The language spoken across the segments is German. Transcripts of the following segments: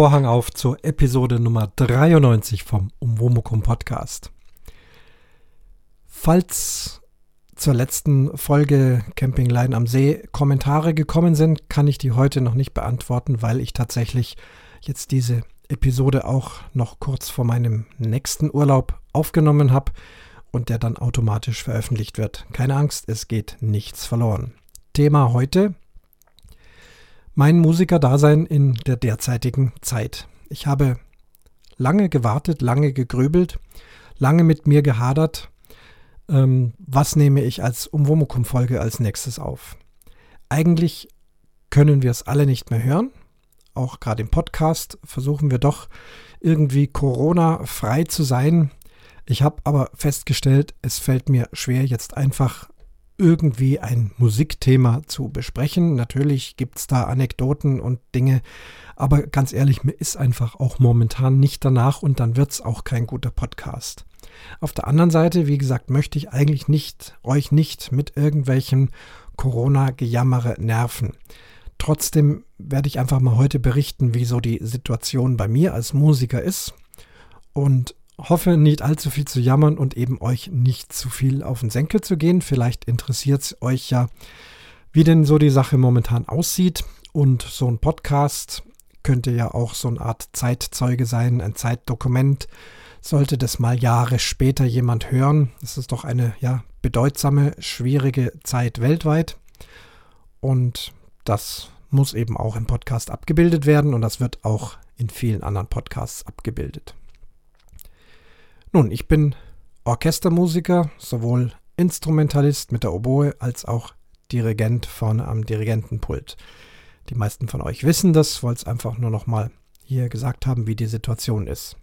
Vorhang auf zur Episode Nummer 93 vom Umwomukum Podcast. Falls zur letzten Folge Camping Line am See Kommentare gekommen sind, kann ich die heute noch nicht beantworten, weil ich tatsächlich jetzt diese Episode auch noch kurz vor meinem nächsten Urlaub aufgenommen habe und der dann automatisch veröffentlicht wird. Keine Angst, es geht nichts verloren. Thema heute mein Musikerdasein in der derzeitigen Zeit. Ich habe lange gewartet, lange gegrübelt, lange mit mir gehadert, ähm, was nehme ich als Umwomukum-Folge als nächstes auf. Eigentlich können wir es alle nicht mehr hören. Auch gerade im Podcast versuchen wir doch irgendwie Corona-frei zu sein. Ich habe aber festgestellt, es fällt mir schwer, jetzt einfach irgendwie ein Musikthema zu besprechen. Natürlich gibt es da Anekdoten und Dinge, aber ganz ehrlich, mir ist einfach auch momentan nicht danach und dann wird es auch kein guter Podcast. Auf der anderen Seite, wie gesagt, möchte ich eigentlich nicht euch nicht mit irgendwelchen Corona-Gejammere nerven. Trotzdem werde ich einfach mal heute berichten, wie so die Situation bei mir als Musiker ist. Und hoffe, nicht allzu viel zu jammern und eben euch nicht zu viel auf den Senkel zu gehen. Vielleicht interessiert es euch ja, wie denn so die Sache momentan aussieht. Und so ein Podcast könnte ja auch so eine Art Zeitzeuge sein, ein Zeitdokument. Sollte das mal Jahre später jemand hören, das ist doch eine ja, bedeutsame, schwierige Zeit weltweit. Und das muss eben auch im Podcast abgebildet werden und das wird auch in vielen anderen Podcasts abgebildet. Nun, ich bin Orchestermusiker, sowohl Instrumentalist mit der Oboe als auch Dirigent vorne am Dirigentenpult. Die meisten von euch wissen das, wollte es einfach nur noch mal hier gesagt haben, wie die Situation ist.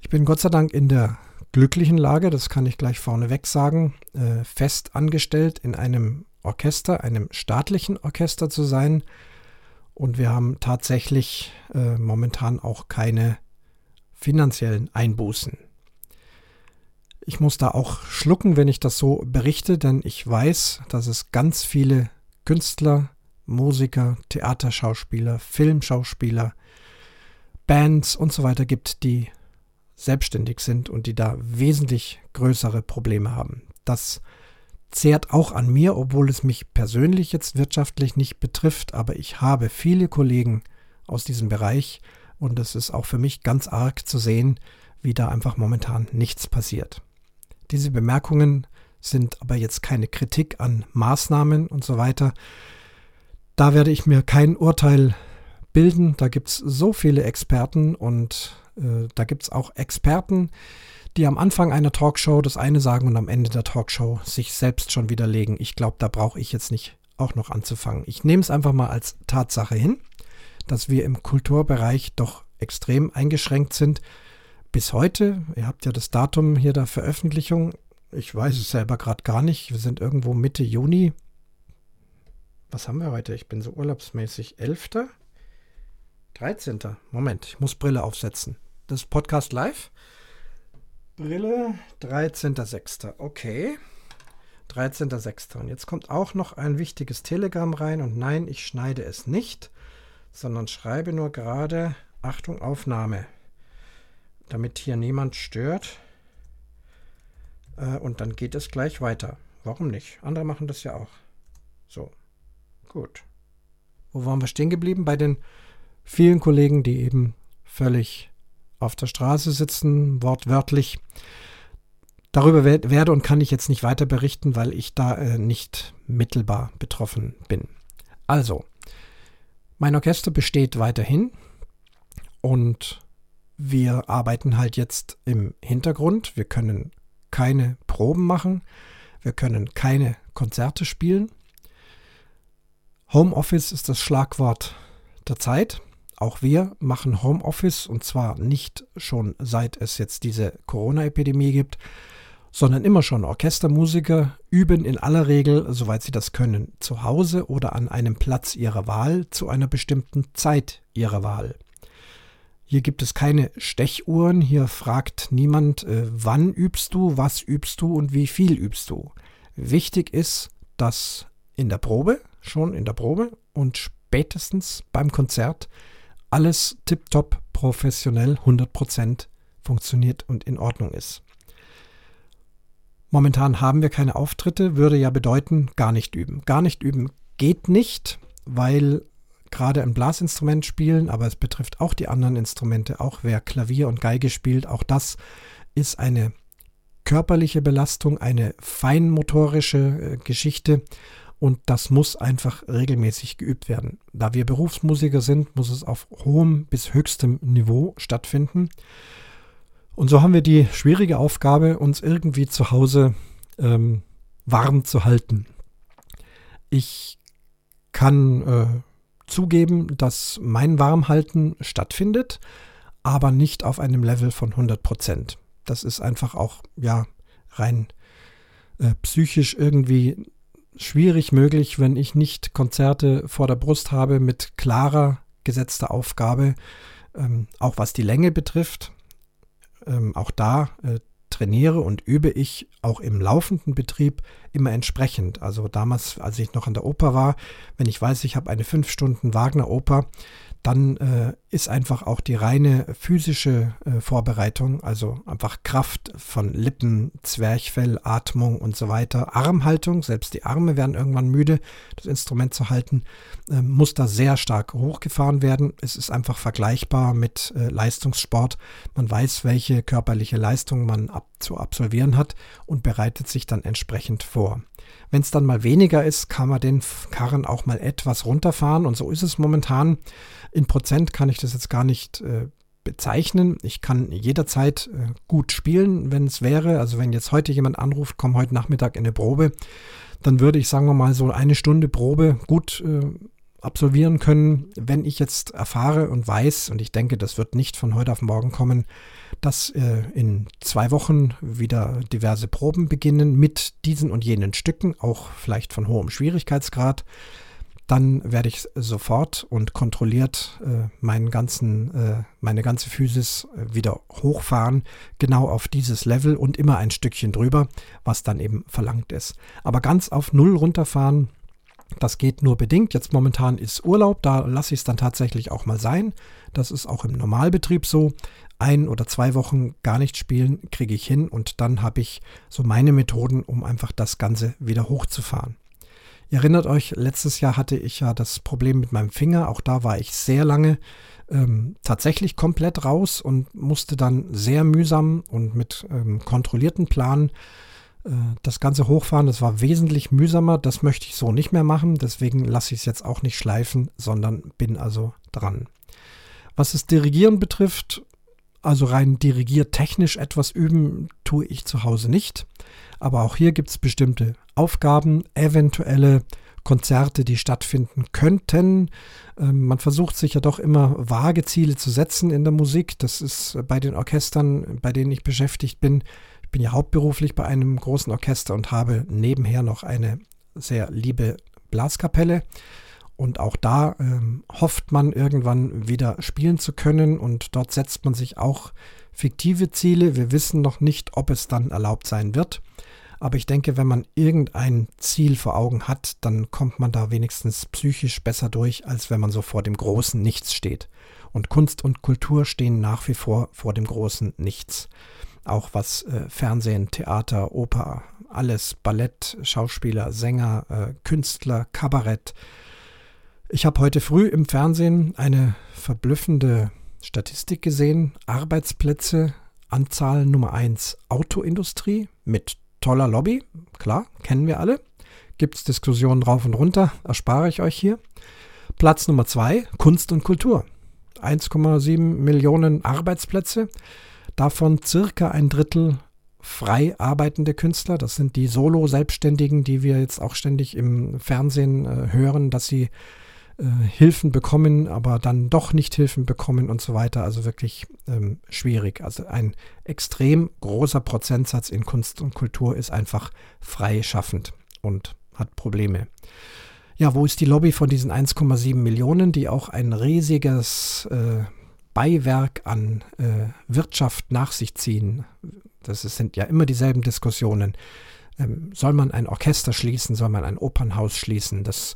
Ich bin Gott sei Dank in der glücklichen Lage, das kann ich gleich vorneweg sagen, äh, fest angestellt in einem Orchester, einem staatlichen Orchester zu sein. Und wir haben tatsächlich äh, momentan auch keine finanziellen Einbußen. Ich muss da auch schlucken, wenn ich das so berichte, denn ich weiß, dass es ganz viele Künstler, Musiker, Theaterschauspieler, Filmschauspieler, Bands und so weiter gibt, die selbstständig sind und die da wesentlich größere Probleme haben. Das zehrt auch an mir, obwohl es mich persönlich jetzt wirtschaftlich nicht betrifft, aber ich habe viele Kollegen aus diesem Bereich, und es ist auch für mich ganz arg zu sehen, wie da einfach momentan nichts passiert. Diese Bemerkungen sind aber jetzt keine Kritik an Maßnahmen und so weiter. Da werde ich mir kein Urteil bilden. Da gibt es so viele Experten und äh, da gibt es auch Experten, die am Anfang einer Talkshow das eine sagen und am Ende der Talkshow sich selbst schon widerlegen. Ich glaube, da brauche ich jetzt nicht auch noch anzufangen. Ich nehme es einfach mal als Tatsache hin dass wir im Kulturbereich doch extrem eingeschränkt sind. Bis heute, ihr habt ja das Datum hier der Veröffentlichung, ich weiß es selber gerade gar nicht, wir sind irgendwo Mitte Juni. Was haben wir heute? Ich bin so urlaubsmäßig. 11. 13. Moment, ich muss Brille aufsetzen. Das Podcast live. Brille, 13.06. Okay. 13.06. Und jetzt kommt auch noch ein wichtiges Telegramm rein. Und nein, ich schneide es nicht sondern schreibe nur gerade Achtung Aufnahme, damit hier niemand stört. Äh, und dann geht es gleich weiter. Warum nicht? Andere machen das ja auch. So, gut. Wo waren wir stehen geblieben? Bei den vielen Kollegen, die eben völlig auf der Straße sitzen, wortwörtlich. Darüber werde und kann ich jetzt nicht weiter berichten, weil ich da äh, nicht mittelbar betroffen bin. Also, mein Orchester besteht weiterhin und wir arbeiten halt jetzt im Hintergrund. Wir können keine Proben machen, wir können keine Konzerte spielen. Homeoffice ist das Schlagwort der Zeit. Auch wir machen Homeoffice und zwar nicht schon seit es jetzt diese Corona-Epidemie gibt, sondern immer schon Orchestermusiker üben in aller Regel, soweit sie das können, zu Hause oder an einem Platz ihrer Wahl zu einer bestimmten Zeit ihrer Wahl. Hier gibt es keine Stechuhren, hier fragt niemand, äh, wann übst du, was übst du und wie viel übst du. Wichtig ist, dass in der Probe, schon in der Probe und spätestens beim Konzert alles tiptop professionell 100% funktioniert und in Ordnung ist. Momentan haben wir keine Auftritte, würde ja bedeuten, gar nicht üben. Gar nicht üben geht nicht, weil gerade ein Blasinstrument spielen, aber es betrifft auch die anderen Instrumente, auch wer Klavier und Geige spielt, auch das ist eine körperliche Belastung, eine feinmotorische äh, Geschichte und das muss einfach regelmäßig geübt werden. Da wir Berufsmusiker sind, muss es auf hohem bis höchstem Niveau stattfinden. Und so haben wir die schwierige Aufgabe, uns irgendwie zu Hause ähm, warm zu halten. Ich kann äh, zugeben, dass mein Warmhalten stattfindet, aber nicht auf einem Level von 100 Prozent. Das ist einfach auch ja rein äh, psychisch irgendwie schwierig möglich, wenn ich nicht Konzerte vor der Brust habe mit klarer gesetzter Aufgabe, ähm, auch was die Länge betrifft ähm, auch da äh, trainiere und übe ich auch im laufenden Betrieb immer entsprechend. Also damals, als ich noch an der Oper war, wenn ich weiß, ich habe eine fünf Stunden Wagner-Oper, dann äh, ist einfach auch die reine physische äh, Vorbereitung, also einfach Kraft von Lippen, Zwerchfell, Atmung und so weiter, Armhaltung, selbst die Arme werden irgendwann müde, das Instrument zu halten, äh, muss da sehr stark hochgefahren werden. Es ist einfach vergleichbar mit äh, Leistungssport. Man weiß, welche körperliche Leistung man ab zu absolvieren hat und bereitet sich dann entsprechend vor. Wenn es dann mal weniger ist, kann man den Karren auch mal etwas runterfahren und so ist es momentan. In Prozent kann ich das jetzt gar nicht äh, bezeichnen. Ich kann jederzeit äh, gut spielen, wenn es wäre. Also wenn jetzt heute jemand anruft, komm heute Nachmittag in eine Probe, dann würde ich sagen wir mal so eine Stunde Probe gut äh, absolvieren können, wenn ich jetzt erfahre und weiß, und ich denke, das wird nicht von heute auf morgen kommen, dass äh, in zwei Wochen wieder diverse Proben beginnen mit diesen und jenen Stücken, auch vielleicht von hohem Schwierigkeitsgrad, dann werde ich sofort und kontrolliert äh, meinen ganzen, äh, meine ganze Physis äh, wieder hochfahren, genau auf dieses Level und immer ein Stückchen drüber, was dann eben verlangt ist. Aber ganz auf Null runterfahren, das geht nur bedingt. Jetzt momentan ist Urlaub, da lasse ich es dann tatsächlich auch mal sein. Das ist auch im Normalbetrieb so. Ein oder zwei Wochen gar nicht spielen kriege ich hin und dann habe ich so meine Methoden, um einfach das Ganze wieder hochzufahren. Ihr erinnert euch, letztes Jahr hatte ich ja das Problem mit meinem Finger. Auch da war ich sehr lange ähm, tatsächlich komplett raus und musste dann sehr mühsam und mit ähm, kontrollierten Planen äh, das Ganze hochfahren. Das war wesentlich mühsamer. Das möchte ich so nicht mehr machen. Deswegen lasse ich es jetzt auch nicht schleifen, sondern bin also dran. Was das Dirigieren betrifft, also rein dirigiertechnisch etwas üben, tue ich zu Hause nicht. Aber auch hier gibt es bestimmte Aufgaben, eventuelle Konzerte, die stattfinden könnten. Ähm, man versucht sich ja doch immer vage Ziele zu setzen in der Musik. Das ist bei den Orchestern, bei denen ich beschäftigt bin, bin ja hauptberuflich bei einem großen Orchester und habe nebenher noch eine sehr liebe Blaskapelle. Und auch da ähm, hofft man irgendwann wieder spielen zu können und dort setzt man sich auch fiktive Ziele. Wir wissen noch nicht, ob es dann erlaubt sein wird. Aber ich denke, wenn man irgendein Ziel vor Augen hat, dann kommt man da wenigstens psychisch besser durch, als wenn man so vor dem großen Nichts steht. Und Kunst und Kultur stehen nach wie vor vor dem großen Nichts auch was äh, Fernsehen, Theater, Oper, alles, Ballett, Schauspieler, Sänger, äh, Künstler, Kabarett. Ich habe heute früh im Fernsehen eine verblüffende Statistik gesehen. Arbeitsplätze, Anzahl Nummer 1 Autoindustrie mit toller Lobby, klar, kennen wir alle. Gibt es Diskussionen rauf und runter, erspare ich euch hier. Platz Nummer 2 Kunst und Kultur. 1,7 Millionen Arbeitsplätze. Davon circa ein Drittel frei arbeitende Künstler. Das sind die Solo-Selbstständigen, die wir jetzt auch ständig im Fernsehen äh, hören, dass sie äh, Hilfen bekommen, aber dann doch nicht Hilfen bekommen und so weiter. Also wirklich ähm, schwierig. Also ein extrem großer Prozentsatz in Kunst und Kultur ist einfach freischaffend und hat Probleme. Ja, wo ist die Lobby von diesen 1,7 Millionen, die auch ein riesiges äh, Beiwerk an äh, Wirtschaft nach sich ziehen. Das sind ja immer dieselben Diskussionen. Ähm, soll man ein Orchester schließen? Soll man ein Opernhaus schließen? Das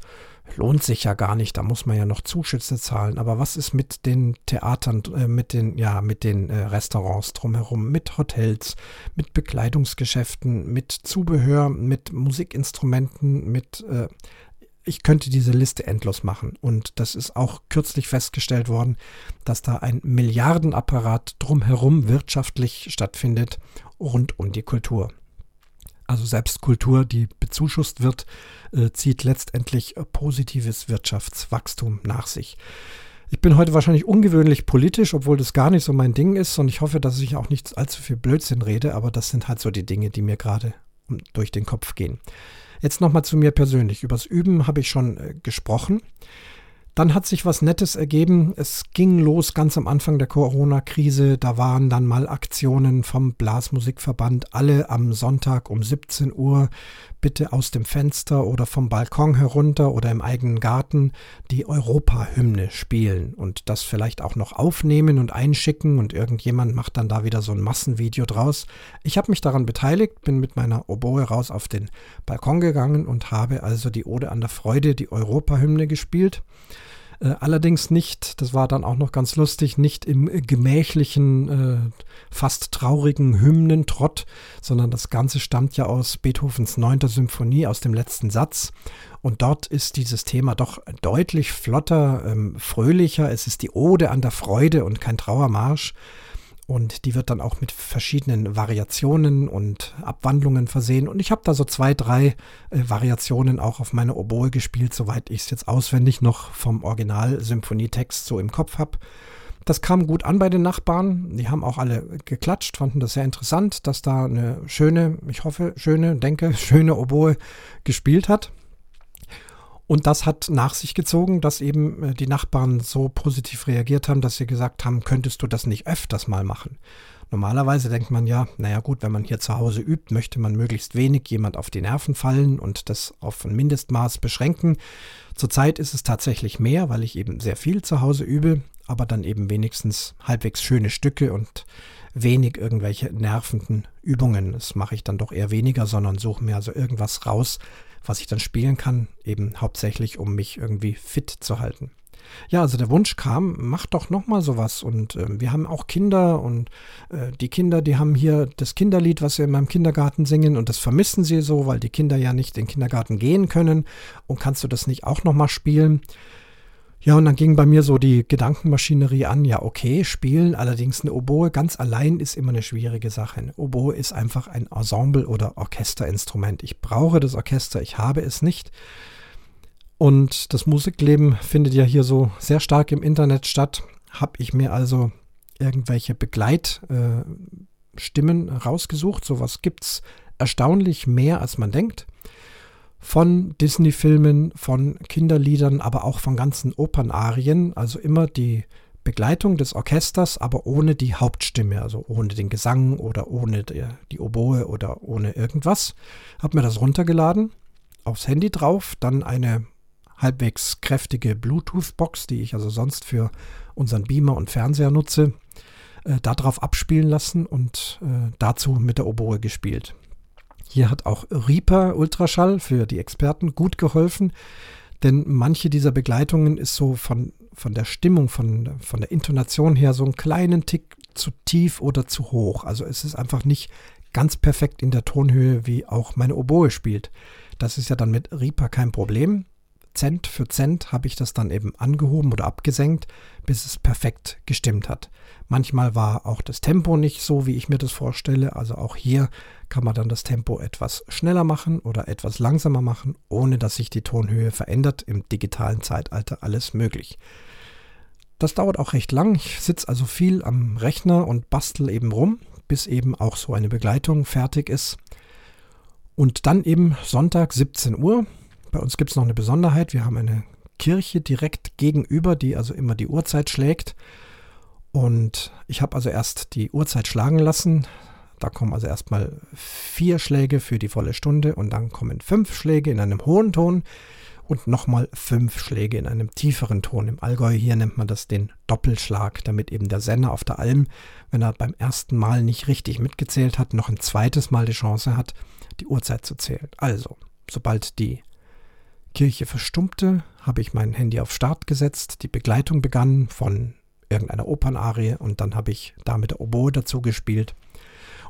lohnt sich ja gar nicht, da muss man ja noch Zuschüsse zahlen. Aber was ist mit den Theatern, äh, mit den, ja, mit den äh, Restaurants drumherum, mit Hotels, mit Bekleidungsgeschäften, mit Zubehör, mit Musikinstrumenten, mit äh, ich könnte diese Liste endlos machen. Und das ist auch kürzlich festgestellt worden, dass da ein Milliardenapparat drumherum wirtschaftlich stattfindet rund um die Kultur. Also selbst Kultur, die bezuschusst wird, äh, zieht letztendlich positives Wirtschaftswachstum nach sich. Ich bin heute wahrscheinlich ungewöhnlich politisch, obwohl das gar nicht so mein Ding ist und ich hoffe, dass ich auch nicht allzu viel Blödsinn rede, aber das sind halt so die Dinge, die mir gerade durch den Kopf gehen. Jetzt nochmal zu mir persönlich. Übers Üben habe ich schon äh, gesprochen. Dann hat sich was Nettes ergeben. Es ging los ganz am Anfang der Corona-Krise. Da waren dann mal Aktionen vom Blasmusikverband. Alle am Sonntag um 17 Uhr bitte aus dem Fenster oder vom Balkon herunter oder im eigenen Garten die Europa-Hymne spielen und das vielleicht auch noch aufnehmen und einschicken und irgendjemand macht dann da wieder so ein Massenvideo draus. Ich habe mich daran beteiligt, bin mit meiner Oboe raus auf den Balkon gegangen und habe also die Ode an der Freude, die Europa-Hymne gespielt. Äh, allerdings nicht, das war dann auch noch ganz lustig, nicht im gemächlichen, äh, fast traurigen Hymnentrott, sondern das Ganze stammt ja aus Beethovens 9. Symphonie, aus dem letzten Satz. Und dort ist dieses Thema doch deutlich flotter, ähm, fröhlicher. Es ist die Ode an der Freude und kein Trauermarsch. Und die wird dann auch mit verschiedenen Variationen und Abwandlungen versehen. Und ich habe da so zwei, drei äh, Variationen auch auf meine Oboe gespielt, soweit ich es jetzt auswendig noch vom Original-Symphonietext so im Kopf habe. Das kam gut an bei den Nachbarn. Die haben auch alle geklatscht, fanden das sehr interessant, dass da eine schöne, ich hoffe, schöne, denke, schöne Oboe gespielt hat. Und das hat nach sich gezogen, dass eben äh, die Nachbarn so positiv reagiert haben, dass sie gesagt haben, könntest du das nicht öfters mal machen? Normalerweise denkt man ja, naja gut, wenn man hier zu Hause übt, möchte man möglichst wenig jemand auf die Nerven fallen und das auf ein Mindestmaß beschränken. Zurzeit ist es tatsächlich mehr, weil ich eben sehr viel zu Hause übe, aber dann eben wenigstens halbwegs schöne Stücke und wenig irgendwelche nervenden Übungen. Das mache ich dann doch eher weniger, sondern suche mir also irgendwas raus, was ich dann spielen kann, eben hauptsächlich, um mich irgendwie fit zu halten. Ja, also der Wunsch kam, mach doch nochmal sowas. Und äh, wir haben auch Kinder und äh, die Kinder, die haben hier das Kinderlied, was wir in meinem Kindergarten singen und das vermissen sie so, weil die Kinder ja nicht in den Kindergarten gehen können. Und kannst du das nicht auch nochmal spielen? Ja, und dann ging bei mir so die Gedankenmaschinerie an, ja, okay, spielen, allerdings eine Oboe ganz allein ist immer eine schwierige Sache. Eine Oboe ist einfach ein Ensemble- oder Orchesterinstrument. Ich brauche das Orchester, ich habe es nicht. Und das Musikleben findet ja hier so sehr stark im Internet statt. Habe ich mir also irgendwelche Begleitstimmen rausgesucht. Sowas gibt es erstaunlich mehr, als man denkt von Disney-Filmen, von Kinderliedern, aber auch von ganzen Opernarien. Also immer die Begleitung des Orchesters, aber ohne die Hauptstimme, also ohne den Gesang oder ohne die, Oboe oder ohne irgendwas. Hab mir das runtergeladen, aufs Handy drauf, dann eine halbwegs kräftige Bluetooth-Box, die ich also sonst für unseren Beamer und Fernseher nutze, äh, darauf abspielen lassen und äh, dazu mit der Oboe gespielt. Hier hat auch Reaper Ultraschall für die Experten gut geholfen, denn manche dieser Begleitungen ist so von, von der Stimmung, von, von der Intonation her so einen kleinen Tick zu tief oder zu hoch. Also es ist einfach nicht ganz perfekt in der Tonhöhe, wie auch meine Oboe spielt. Das ist ja dann mit Reaper kein Problem. Cent für Cent habe ich das dann eben angehoben oder abgesenkt, bis es perfekt gestimmt hat. Manchmal war auch das Tempo nicht so, wie ich mir das vorstelle. Also auch hier kann man dann das Tempo etwas schneller machen oder etwas langsamer machen, ohne dass sich die Tonhöhe verändert. Im digitalen Zeitalter alles möglich. Das dauert auch recht lang. Ich sitze also viel am Rechner und bastel eben rum, bis eben auch so eine Begleitung fertig ist. Und dann eben Sonntag 17 Uhr bei uns gibt es noch eine Besonderheit. Wir haben eine Kirche direkt gegenüber, die also immer die Uhrzeit schlägt. Und ich habe also erst die Uhrzeit schlagen lassen. Da kommen also erstmal vier Schläge für die volle Stunde und dann kommen fünf Schläge in einem hohen Ton und nochmal fünf Schläge in einem tieferen Ton. Im Allgäu hier nennt man das den Doppelschlag, damit eben der Senner auf der Alm, wenn er beim ersten Mal nicht richtig mitgezählt hat, noch ein zweites Mal die Chance hat, die Uhrzeit zu zählen. Also, sobald die Kirche verstummte, habe ich mein Handy auf Start gesetzt, die Begleitung begann von irgendeiner Opernarie und dann habe ich da mit der Oboe dazu gespielt.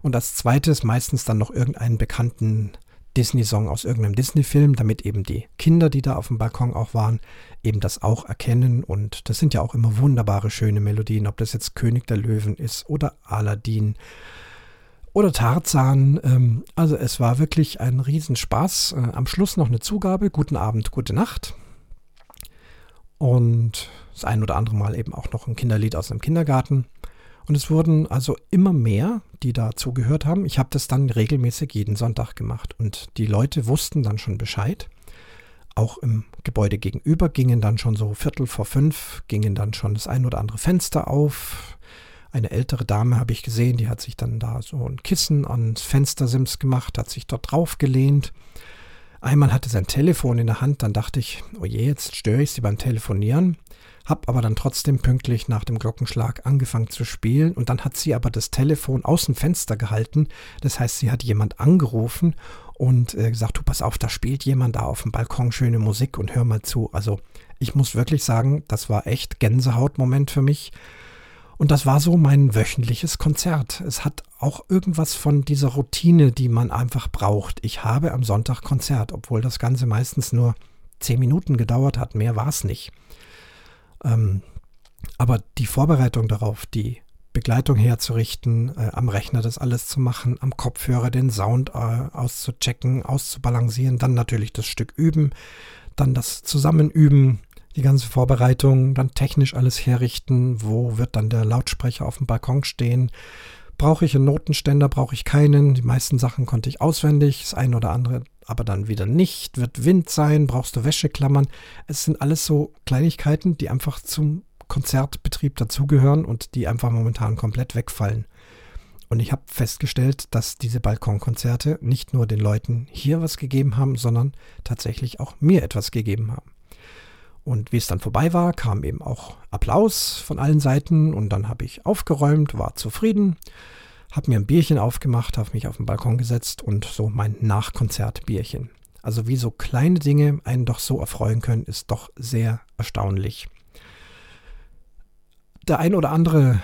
Und als zweites meistens dann noch irgendeinen bekannten Disney-Song aus irgendeinem Disney-Film, damit eben die Kinder, die da auf dem Balkon auch waren, eben das auch erkennen. Und das sind ja auch immer wunderbare, schöne Melodien, ob das jetzt König der Löwen ist oder Aladdin oder Tarzan. Ähm, also es war wirklich ein Riesenspaß. Äh, am Schluss noch eine Zugabe. Guten Abend, gute Nacht. Und das ein oder andere Mal eben auch noch ein Kinderlied aus dem Kindergarten. Und es wurden also immer mehr, die da zugehört haben. Ich habe das dann regelmäßig jeden Sonntag gemacht. Und die Leute wussten dann schon Bescheid. Auch im Gebäude gegenüber gingen dann schon so Viertel vor fünf, gingen dann schon das ein oder andere Fenster auf. Eine ältere Dame habe ich gesehen, die hat sich dann da so ein Kissen ans Fenstersims gemacht, hat sich dort drauf gelehnt. Einmal hatte sein Telefon in der Hand, dann dachte ich, oh je, jetzt störe ich sie beim Telefonieren habe aber dann trotzdem pünktlich nach dem Glockenschlag angefangen zu spielen und dann hat sie aber das Telefon aus dem Fenster gehalten. Das heißt, sie hat jemand angerufen und äh, gesagt, du pass auf, da spielt jemand da auf dem Balkon schöne Musik und hör mal zu. Also ich muss wirklich sagen, das war echt Gänsehautmoment für mich. Und das war so mein wöchentliches Konzert. Es hat auch irgendwas von dieser Routine, die man einfach braucht. Ich habe am Sonntag Konzert, obwohl das Ganze meistens nur zehn Minuten gedauert hat. Mehr war es nicht. Ähm, aber die Vorbereitung darauf, die Begleitung herzurichten, äh, am Rechner das alles zu machen, am Kopfhörer den Sound äh, auszuchecken, auszubalancieren, dann natürlich das Stück üben, dann das Zusammenüben, die ganze Vorbereitung, dann technisch alles herrichten, wo wird dann der Lautsprecher auf dem Balkon stehen, brauche ich einen Notenständer, brauche ich keinen, die meisten Sachen konnte ich auswendig, das eine oder andere aber dann wieder nicht. Wird Wind sein, brauchst du Wäscheklammern. Es sind alles so Kleinigkeiten, die einfach zum Konzertbetrieb dazugehören und die einfach momentan komplett wegfallen. Und ich habe festgestellt, dass diese Balkonkonzerte nicht nur den Leuten hier was gegeben haben, sondern tatsächlich auch mir etwas gegeben haben. Und wie es dann vorbei war, kam eben auch Applaus von allen Seiten und dann habe ich aufgeräumt, war zufrieden habe mir ein Bierchen aufgemacht, habe mich auf den Balkon gesetzt und so mein Nachkonzertbierchen. Also wie so kleine Dinge einen doch so erfreuen können, ist doch sehr erstaunlich. Der ein oder andere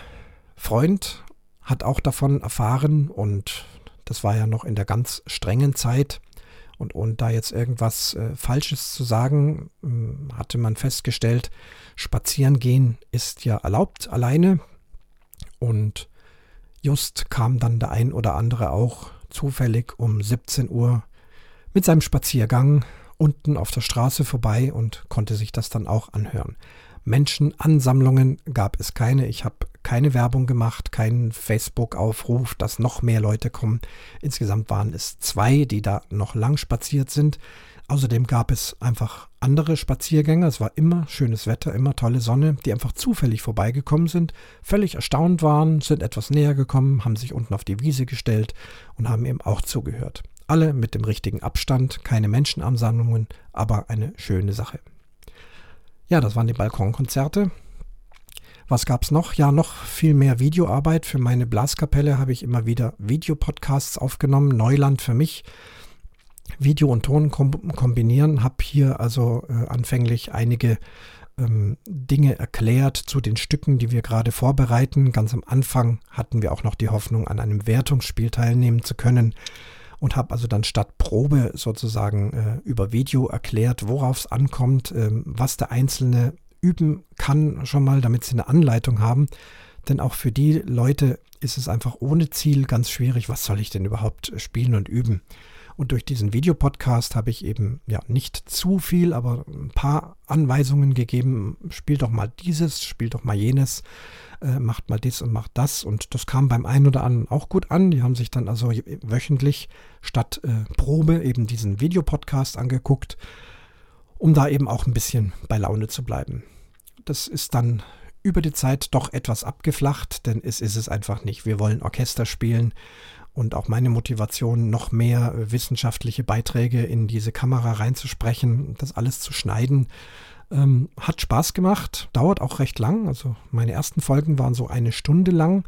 Freund hat auch davon erfahren und das war ja noch in der ganz strengen Zeit. Und ohne da jetzt irgendwas äh, Falsches zu sagen, äh, hatte man festgestellt, spazieren gehen ist ja erlaubt alleine. Und Just kam dann der ein oder andere auch zufällig um 17 Uhr mit seinem Spaziergang unten auf der Straße vorbei und konnte sich das dann auch anhören. Menschenansammlungen gab es keine. Ich habe keine Werbung gemacht, keinen Facebook-Aufruf, dass noch mehr Leute kommen. Insgesamt waren es zwei, die da noch lang spaziert sind. Außerdem gab es einfach andere Spaziergänger. Es war immer schönes Wetter, immer tolle Sonne, die einfach zufällig vorbeigekommen sind, völlig erstaunt waren, sind etwas näher gekommen, haben sich unten auf die Wiese gestellt und haben eben auch zugehört. Alle mit dem richtigen Abstand, keine Menschenansammlungen, aber eine schöne Sache. Ja, das waren die Balkonkonzerte. Was gab es noch? Ja, noch viel mehr Videoarbeit. Für meine Blaskapelle habe ich immer wieder Videopodcasts aufgenommen. Neuland für mich. Video und Ton kombinieren. Habe hier also äh, anfänglich einige ähm, Dinge erklärt zu den Stücken, die wir gerade vorbereiten. Ganz am Anfang hatten wir auch noch die Hoffnung, an einem Wertungsspiel teilnehmen zu können und habe also dann statt Probe sozusagen äh, über Video erklärt, worauf es ankommt, äh, was der Einzelne üben kann schon mal, damit sie eine Anleitung haben. Denn auch für die Leute ist es einfach ohne Ziel ganz schwierig, was soll ich denn überhaupt spielen und üben. Und durch diesen Videopodcast habe ich eben ja nicht zu viel, aber ein paar Anweisungen gegeben. Spielt doch mal dieses, spielt doch mal jenes, äh, macht mal dies und macht das. Und das kam beim einen oder anderen auch gut an. Die haben sich dann also wöchentlich statt äh, Probe eben diesen Videopodcast angeguckt, um da eben auch ein bisschen bei Laune zu bleiben. Das ist dann über die Zeit doch etwas abgeflacht, denn es ist es einfach nicht. Wir wollen Orchester spielen und auch meine Motivation, noch mehr wissenschaftliche Beiträge in diese Kamera reinzusprechen, das alles zu schneiden. Ähm, hat Spaß gemacht, dauert auch recht lang. Also meine ersten Folgen waren so eine Stunde lang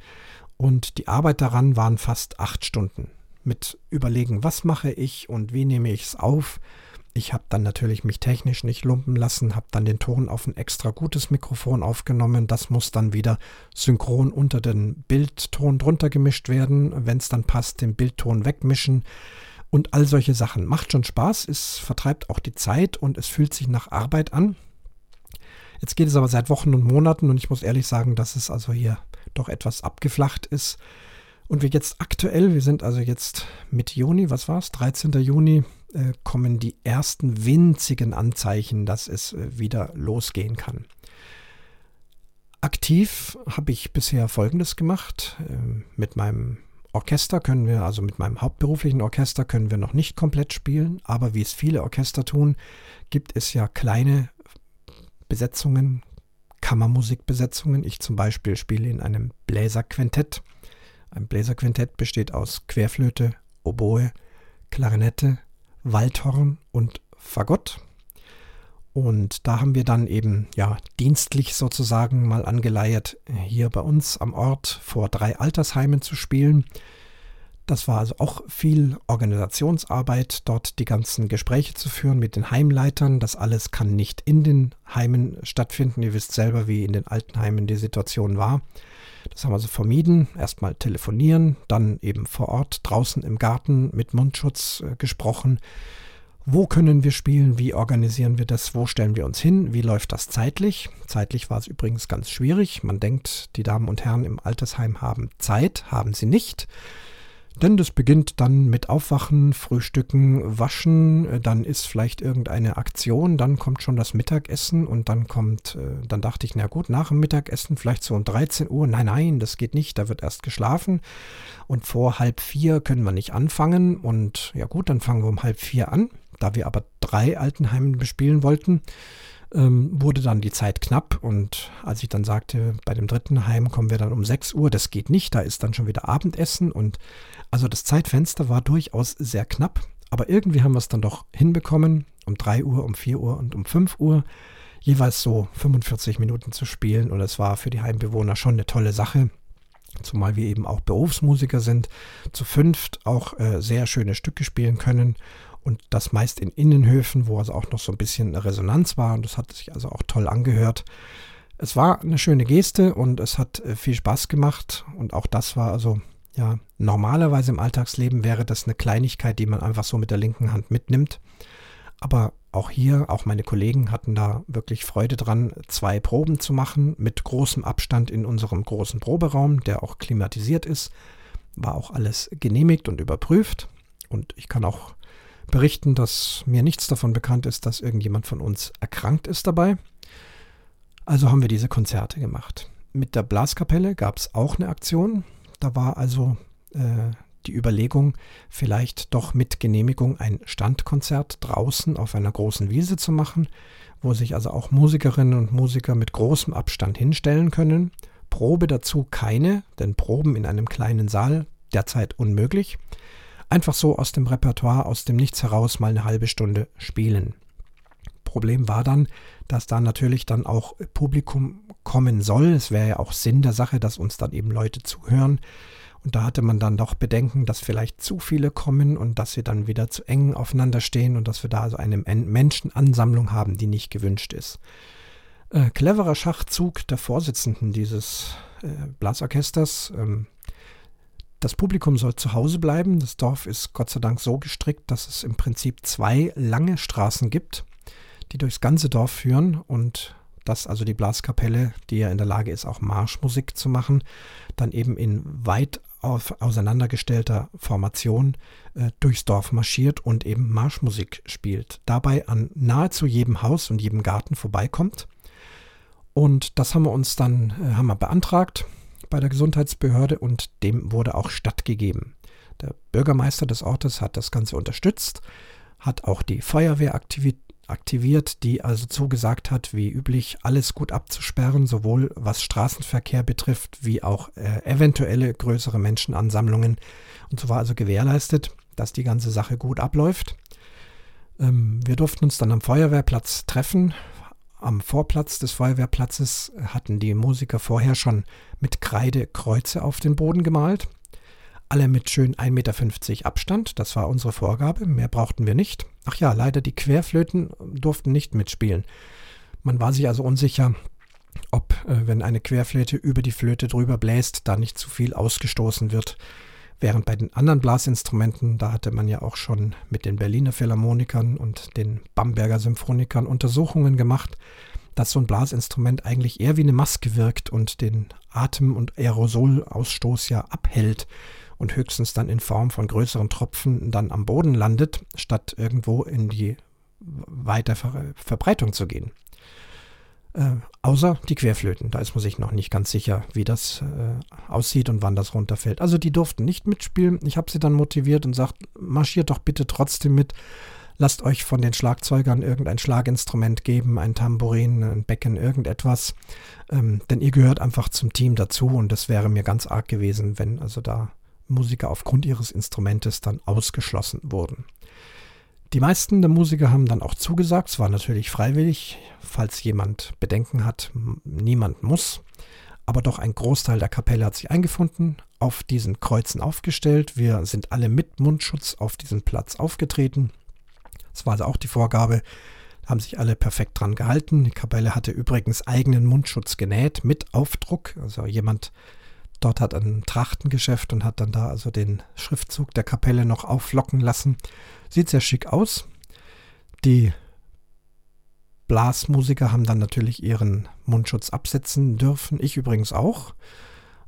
und die Arbeit daran waren fast acht Stunden. Mit überlegen, was mache ich und wie nehme ich es auf. Ich habe dann natürlich mich technisch nicht lumpen lassen, habe dann den Ton auf ein extra gutes Mikrofon aufgenommen. Das muss dann wieder synchron unter den Bildton drunter gemischt werden. Wenn es dann passt, den Bildton wegmischen und all solche Sachen. Macht schon Spaß, es vertreibt auch die Zeit und es fühlt sich nach Arbeit an. Jetzt geht es aber seit Wochen und Monaten und ich muss ehrlich sagen, dass es also hier doch etwas abgeflacht ist. Und wir jetzt aktuell, wir sind also jetzt mit Juni, was war es, 13. Juni, äh, kommen die ersten winzigen Anzeichen, dass es äh, wieder losgehen kann. Aktiv habe ich bisher Folgendes gemacht. Äh, mit meinem Orchester können wir, also mit meinem hauptberuflichen Orchester können wir noch nicht komplett spielen, aber wie es viele Orchester tun, gibt es ja kleine Besetzungen, Kammermusikbesetzungen. Ich zum Beispiel spiele in einem Bläserquintett. Ein Bläserquintett besteht aus Querflöte, Oboe, Klarinette, Waldhorn und Fagott. Und da haben wir dann eben ja dienstlich sozusagen mal angeleiert, hier bei uns am Ort vor drei Altersheimen zu spielen. Das war also auch viel Organisationsarbeit, dort die ganzen Gespräche zu führen mit den Heimleitern. Das alles kann nicht in den Heimen stattfinden. Ihr wisst selber, wie in den Altenheimen die Situation war. Das haben wir also vermieden. Erstmal telefonieren, dann eben vor Ort draußen im Garten mit Mundschutz äh, gesprochen. Wo können wir spielen? Wie organisieren wir das? Wo stellen wir uns hin? Wie läuft das zeitlich? Zeitlich war es übrigens ganz schwierig. Man denkt, die Damen und Herren im Altersheim haben Zeit, haben sie nicht. Denn das beginnt dann mit Aufwachen, Frühstücken, Waschen, äh, dann ist vielleicht irgendeine Aktion, dann kommt schon das Mittagessen und dann kommt, äh, dann dachte ich, na gut, nach dem Mittagessen, vielleicht so um 13 Uhr, nein, nein, das geht nicht, da wird erst geschlafen. Und vor halb vier können wir nicht anfangen und ja gut, dann fangen wir um halb vier an, da wir aber drei Altenheime bespielen wollten, ähm, wurde dann die Zeit knapp und als ich dann sagte, bei dem dritten Heim kommen wir dann um 6 Uhr, das geht nicht, da ist dann schon wieder Abendessen und also das Zeitfenster war durchaus sehr knapp, aber irgendwie haben wir es dann doch hinbekommen, um 3 Uhr, um 4 Uhr und um 5 Uhr jeweils so 45 Minuten zu spielen und es war für die Heimbewohner schon eine tolle Sache. Zumal wir eben auch Berufsmusiker sind, zu fünft auch äh, sehr schöne Stücke spielen können und das meist in Innenhöfen, wo also auch noch so ein bisschen Resonanz war und das hat sich also auch toll angehört. Es war eine schöne Geste und es hat äh, viel Spaß gemacht und auch das war also ja normalerweise im Alltagsleben wäre das eine Kleinigkeit, die man einfach so mit der linken Hand mitnimmt. Aber auch hier, auch meine Kollegen hatten da wirklich Freude dran, zwei Proben zu machen mit großem Abstand in unserem großen Proberaum, der auch klimatisiert ist. War auch alles genehmigt und überprüft. Und ich kann auch berichten, dass mir nichts davon bekannt ist, dass irgendjemand von uns erkrankt ist dabei. Also haben wir diese Konzerte gemacht. Mit der Blaskapelle gab es auch eine Aktion. Da war also äh, die Überlegung, vielleicht doch mit Genehmigung ein Standkonzert draußen auf einer großen Wiese zu machen, wo sich also auch Musikerinnen und Musiker mit großem Abstand hinstellen können. Probe dazu keine, denn Proben in einem kleinen Saal derzeit unmöglich einfach so aus dem Repertoire, aus dem Nichts heraus mal eine halbe Stunde spielen. Problem war dann, dass da natürlich dann auch Publikum kommen soll. Es wäre ja auch Sinn der Sache, dass uns dann eben Leute zuhören. Und da hatte man dann doch Bedenken, dass vielleicht zu viele kommen und dass sie dann wieder zu eng aufeinander stehen und dass wir da also eine Menschenansammlung haben, die nicht gewünscht ist. Äh, cleverer Schachzug der Vorsitzenden dieses äh, Blasorchesters, ähm, das Publikum soll zu Hause bleiben. Das Dorf ist Gott sei Dank so gestrickt, dass es im Prinzip zwei lange Straßen gibt, die durchs ganze Dorf führen und dass also die Blaskapelle, die ja in der Lage ist, auch Marschmusik zu machen, dann eben in weit auseinandergestellter Formation äh, durchs Dorf marschiert und eben Marschmusik spielt. Dabei an nahezu jedem Haus und jedem Garten vorbeikommt. Und das haben wir uns dann äh, haben wir beantragt bei der Gesundheitsbehörde und dem wurde auch stattgegeben. Der Bürgermeister des Ortes hat das Ganze unterstützt, hat auch die Feuerwehr aktiviert, die also zugesagt hat, wie üblich alles gut abzusperren, sowohl was Straßenverkehr betrifft, wie auch äh, eventuelle größere Menschenansammlungen. Und so war also gewährleistet, dass die ganze Sache gut abläuft. Ähm, wir durften uns dann am Feuerwehrplatz treffen, am Vorplatz des Feuerwehrplatzes hatten die Musiker vorher schon mit Kreide Kreuze auf den Boden gemalt. Alle mit schön 1,50 Meter Abstand, das war unsere Vorgabe, mehr brauchten wir nicht. Ach ja, leider die Querflöten durften nicht mitspielen. Man war sich also unsicher, ob, äh, wenn eine Querflöte über die Flöte drüber bläst, da nicht zu viel ausgestoßen wird. Während bei den anderen Blasinstrumenten, da hatte man ja auch schon mit den Berliner Philharmonikern und den Bamberger Symphonikern Untersuchungen gemacht, dass so ein Blasinstrument eigentlich eher wie eine Maske wirkt und den Atem- und Aerosolausstoß ja abhält und höchstens dann in Form von größeren Tropfen dann am Boden landet, statt irgendwo in die weite Verbreitung zu gehen. Äh, außer die Querflöten. Da ist man sich noch nicht ganz sicher, wie das äh, aussieht und wann das runterfällt. Also die durften nicht mitspielen. Ich habe sie dann motiviert und sagt, marschiert doch bitte trotzdem mit. Lasst euch von den Schlagzeugern irgendein Schlaginstrument geben, ein Tambourin, ein Becken, irgendetwas. Ähm, denn ihr gehört einfach zum Team dazu und das wäre mir ganz arg gewesen, wenn also da Musiker aufgrund ihres Instrumentes dann ausgeschlossen wurden. Die meisten der Musiker haben dann auch zugesagt. Es war natürlich freiwillig, falls jemand Bedenken hat. Niemand muss. Aber doch ein Großteil der Kapelle hat sich eingefunden, auf diesen Kreuzen aufgestellt. Wir sind alle mit Mundschutz auf diesen Platz aufgetreten. Das war also auch die Vorgabe. Haben sich alle perfekt dran gehalten. Die Kapelle hatte übrigens eigenen Mundschutz genäht mit Aufdruck. Also jemand dort hat ein Trachtengeschäft und hat dann da also den Schriftzug der Kapelle noch auflocken lassen. Sieht sehr schick aus. Die Blasmusiker haben dann natürlich ihren Mundschutz absetzen dürfen. Ich übrigens auch.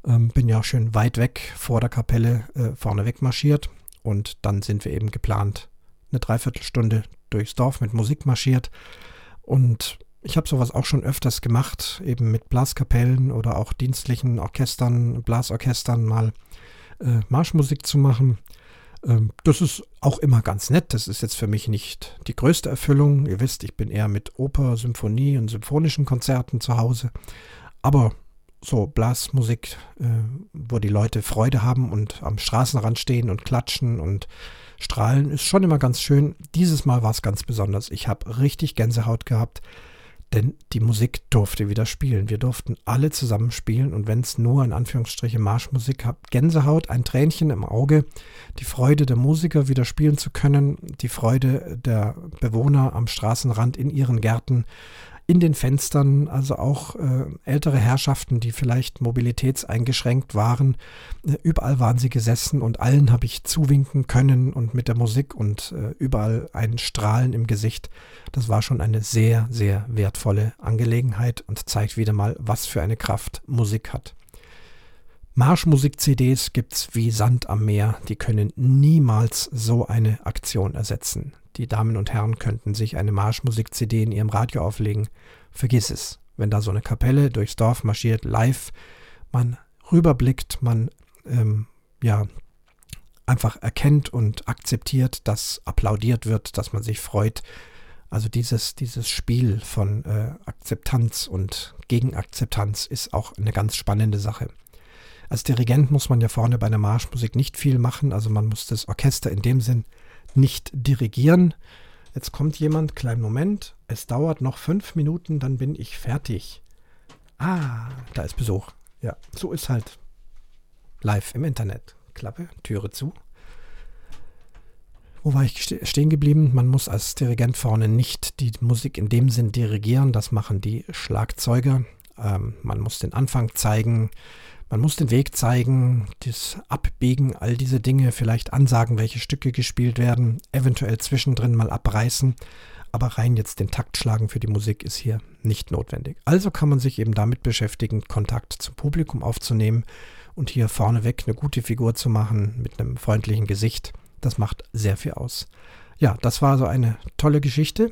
Ähm, bin ja schön weit weg vor der Kapelle äh, vorne weg marschiert. Und dann sind wir eben geplant eine Dreiviertelstunde durchs Dorf mit Musik marschiert. Und ich habe sowas auch schon öfters gemacht, eben mit Blaskapellen oder auch dienstlichen Orchestern, Blasorchestern mal äh, Marschmusik zu machen. Ähm, das ist auch immer ganz nett. Das ist jetzt für mich nicht die größte Erfüllung. Ihr wisst, ich bin eher mit Oper, Symphonie und symphonischen Konzerten zu Hause. Aber so Blasmusik, äh, wo die Leute Freude haben und am Straßenrand stehen und klatschen und strahlen, ist schon immer ganz schön. Dieses Mal war es ganz besonders. Ich habe richtig Gänsehaut gehabt. Denn die Musik durfte wieder spielen. Wir durften alle zusammen spielen und wenn es nur in Anführungsstriche Marschmusik hat, Gänsehaut, ein Tränchen im Auge, die Freude der Musiker wieder spielen zu können, die Freude der Bewohner am Straßenrand in ihren Gärten, in den Fenstern, also auch äh, ältere Herrschaften, die vielleicht mobilitätseingeschränkt waren. Äh, überall waren sie gesessen und allen habe ich zuwinken können und mit der Musik und äh, überall ein Strahlen im Gesicht. Das war schon eine sehr, sehr wertvolle Angelegenheit und zeigt wieder mal, was für eine Kraft Musik hat. Marschmusik-CDs gibt's wie Sand am Meer, die können niemals so eine Aktion ersetzen. Die Damen und Herren könnten sich eine Marschmusik-CD in ihrem Radio auflegen. Vergiss es. Wenn da so eine Kapelle durchs Dorf marschiert, live, man rüberblickt, man ähm, ja einfach erkennt und akzeptiert, dass applaudiert wird, dass man sich freut. Also dieses, dieses Spiel von äh, Akzeptanz und Gegenakzeptanz ist auch eine ganz spannende Sache. Als Dirigent muss man ja vorne bei der Marschmusik nicht viel machen, also man muss das Orchester in dem Sinn nicht dirigieren. Jetzt kommt jemand, kleinen Moment, es dauert noch fünf Minuten, dann bin ich fertig. Ah, da ist Besuch. Ja, so ist halt live im Internet. Klappe, Türe zu. Wo war ich stehen geblieben? Man muss als Dirigent vorne nicht die Musik in dem Sinn dirigieren, das machen die Schlagzeuger. Ähm, man muss den Anfang zeigen, man muss den Weg zeigen, das Abbiegen, all diese Dinge, vielleicht ansagen, welche Stücke gespielt werden, eventuell zwischendrin mal abreißen, aber rein jetzt den Takt schlagen für die Musik ist hier nicht notwendig. Also kann man sich eben damit beschäftigen, Kontakt zum Publikum aufzunehmen und hier vorneweg eine gute Figur zu machen mit einem freundlichen Gesicht. Das macht sehr viel aus. Ja, das war so eine tolle Geschichte.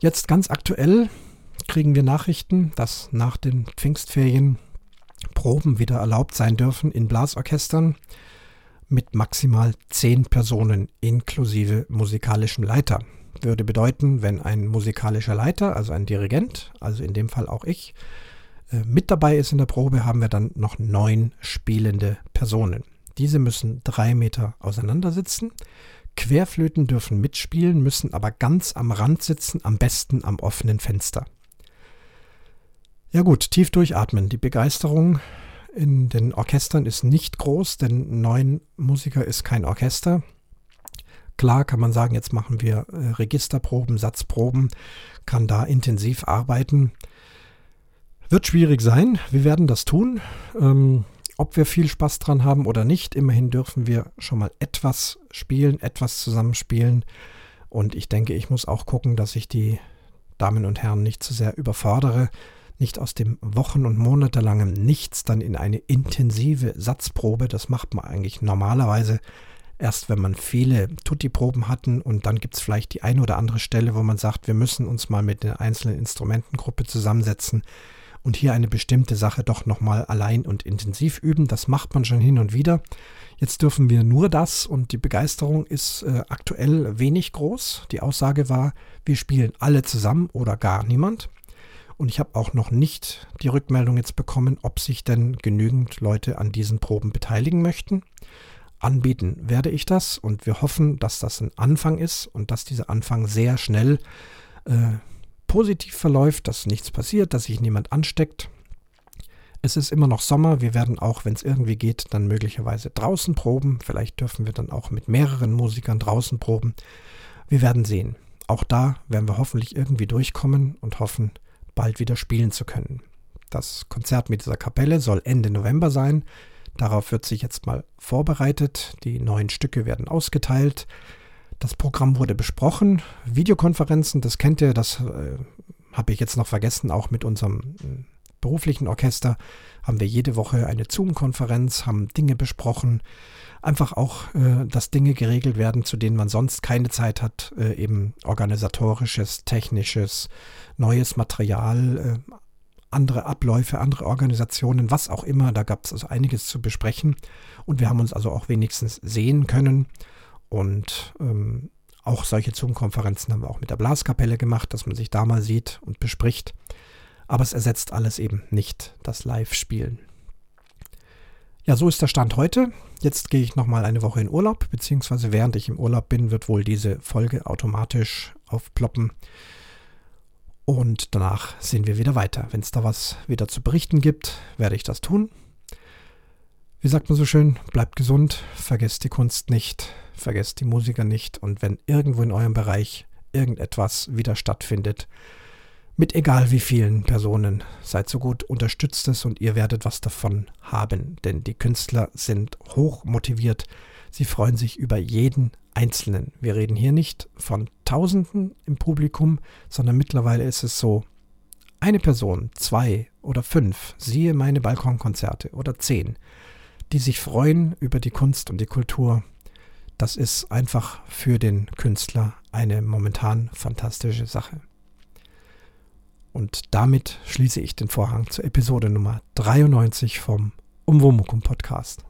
Jetzt ganz aktuell kriegen wir Nachrichten, dass nach den Pfingstferien Proben wieder erlaubt sein dürfen in Blasorchestern mit maximal zehn Personen inklusive musikalischem Leiter. Würde bedeuten, wenn ein musikalischer Leiter, also ein Dirigent, also in dem Fall auch ich, äh, mit dabei ist in der Probe, haben wir dann noch neun spielende Personen. Diese müssen drei Meter auseinander sitzen. Querflöten dürfen mitspielen, müssen aber ganz am Rand sitzen, am besten am offenen Fenster. Ja gut, tief durchatmen. Die Begeisterung in den Orchestern ist nicht groß, denn neun Musiker ist kein Orchester. Klar kann man sagen, jetzt machen wir äh, Registerproben, Satzproben, kann da intensiv arbeiten. Wird schwierig sein. Wir werden das tun. Ähm, ob wir viel Spaß dran haben oder nicht, immerhin dürfen wir schon mal etwas spielen, etwas zusammenspielen. Und ich denke, ich muss auch gucken, dass ich die Damen und Herren nicht zu sehr überfordere, nicht aus dem wochen- und monatelangen Nichts dann in eine intensive Satzprobe. Das macht man eigentlich normalerweise erst, wenn man viele Tutti-Proben hatten und dann gibt es vielleicht die eine oder andere Stelle, wo man sagt, wir müssen uns mal mit der einzelnen Instrumentengruppe zusammensetzen und hier eine bestimmte Sache doch nochmal allein und intensiv üben. Das macht man schon hin und wieder. Jetzt dürfen wir nur das und die Begeisterung ist äh, aktuell wenig groß. Die Aussage war, wir spielen alle zusammen oder gar niemand. Und ich habe auch noch nicht die Rückmeldung jetzt bekommen, ob sich denn genügend Leute an diesen Proben beteiligen möchten. Anbieten werde ich das und wir hoffen, dass das ein Anfang ist und dass dieser Anfang sehr schnell äh, positiv verläuft, dass nichts passiert, dass sich niemand ansteckt. Es ist immer noch Sommer. Wir werden auch, wenn es irgendwie geht, dann möglicherweise draußen proben. Vielleicht dürfen wir dann auch mit mehreren Musikern draußen proben. Wir werden sehen. Auch da werden wir hoffentlich irgendwie durchkommen und hoffen, bald wieder spielen zu können. Das Konzert mit dieser Kapelle soll Ende November sein. Darauf wird sich jetzt mal vorbereitet. Die neuen Stücke werden ausgeteilt. Das Programm wurde besprochen. Videokonferenzen, das kennt ihr, das äh, habe ich jetzt noch vergessen, auch mit unserem äh, beruflichen Orchester haben wir jede Woche eine Zoom-Konferenz, haben Dinge besprochen. Einfach auch, äh, dass Dinge geregelt werden, zu denen man sonst keine Zeit hat, äh, eben organisatorisches, technisches, neues Material, äh, andere Abläufe, andere Organisationen, was auch immer. Da gab es also einiges zu besprechen und wir haben uns also auch wenigstens sehen können. Und ähm, auch solche Zoom-Konferenzen haben wir auch mit der Blaskapelle gemacht, dass man sich da mal sieht und bespricht. Aber es ersetzt alles eben nicht das Live-Spielen. Ja, so ist der Stand heute. Jetzt gehe ich nochmal eine Woche in Urlaub, beziehungsweise während ich im Urlaub bin, wird wohl diese Folge automatisch aufploppen. Und danach sehen wir wieder weiter. Wenn es da was wieder zu berichten gibt, werde ich das tun. Wie sagt man so schön, bleibt gesund, vergesst die Kunst nicht, vergesst die Musiker nicht und wenn irgendwo in eurem Bereich irgendetwas wieder stattfindet, mit egal wie vielen Personen, seid so gut, unterstützt es und ihr werdet was davon haben, denn die Künstler sind hoch motiviert, sie freuen sich über jeden Einzelnen. Wir reden hier nicht von Tausenden im Publikum, sondern mittlerweile ist es so, eine Person, zwei oder fünf, siehe meine Balkonkonzerte oder zehn, die sich freuen über die Kunst und die Kultur. Das ist einfach für den Künstler eine momentan fantastische Sache. Und damit schließe ich den Vorhang zur Episode Nummer 93 vom Umwomukum Podcast.